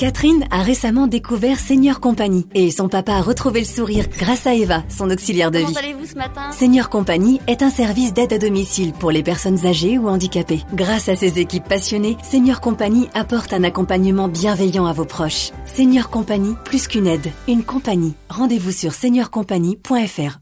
Catherine a récemment découvert Senior Company et son papa a retrouvé le sourire grâce à Eva, son auxiliaire de vie. Comment allez-vous ce matin? Senior Company est un service d'aide à domicile pour les personnes âgées ou handicapées. Grâce à ses équipes passionnées, Senior Company apporte un accompagnement bienveillant à vos proches. Senior Company, plus qu'une aide, une compagnie. Rendez-vous sur seniorcompagnie.fr.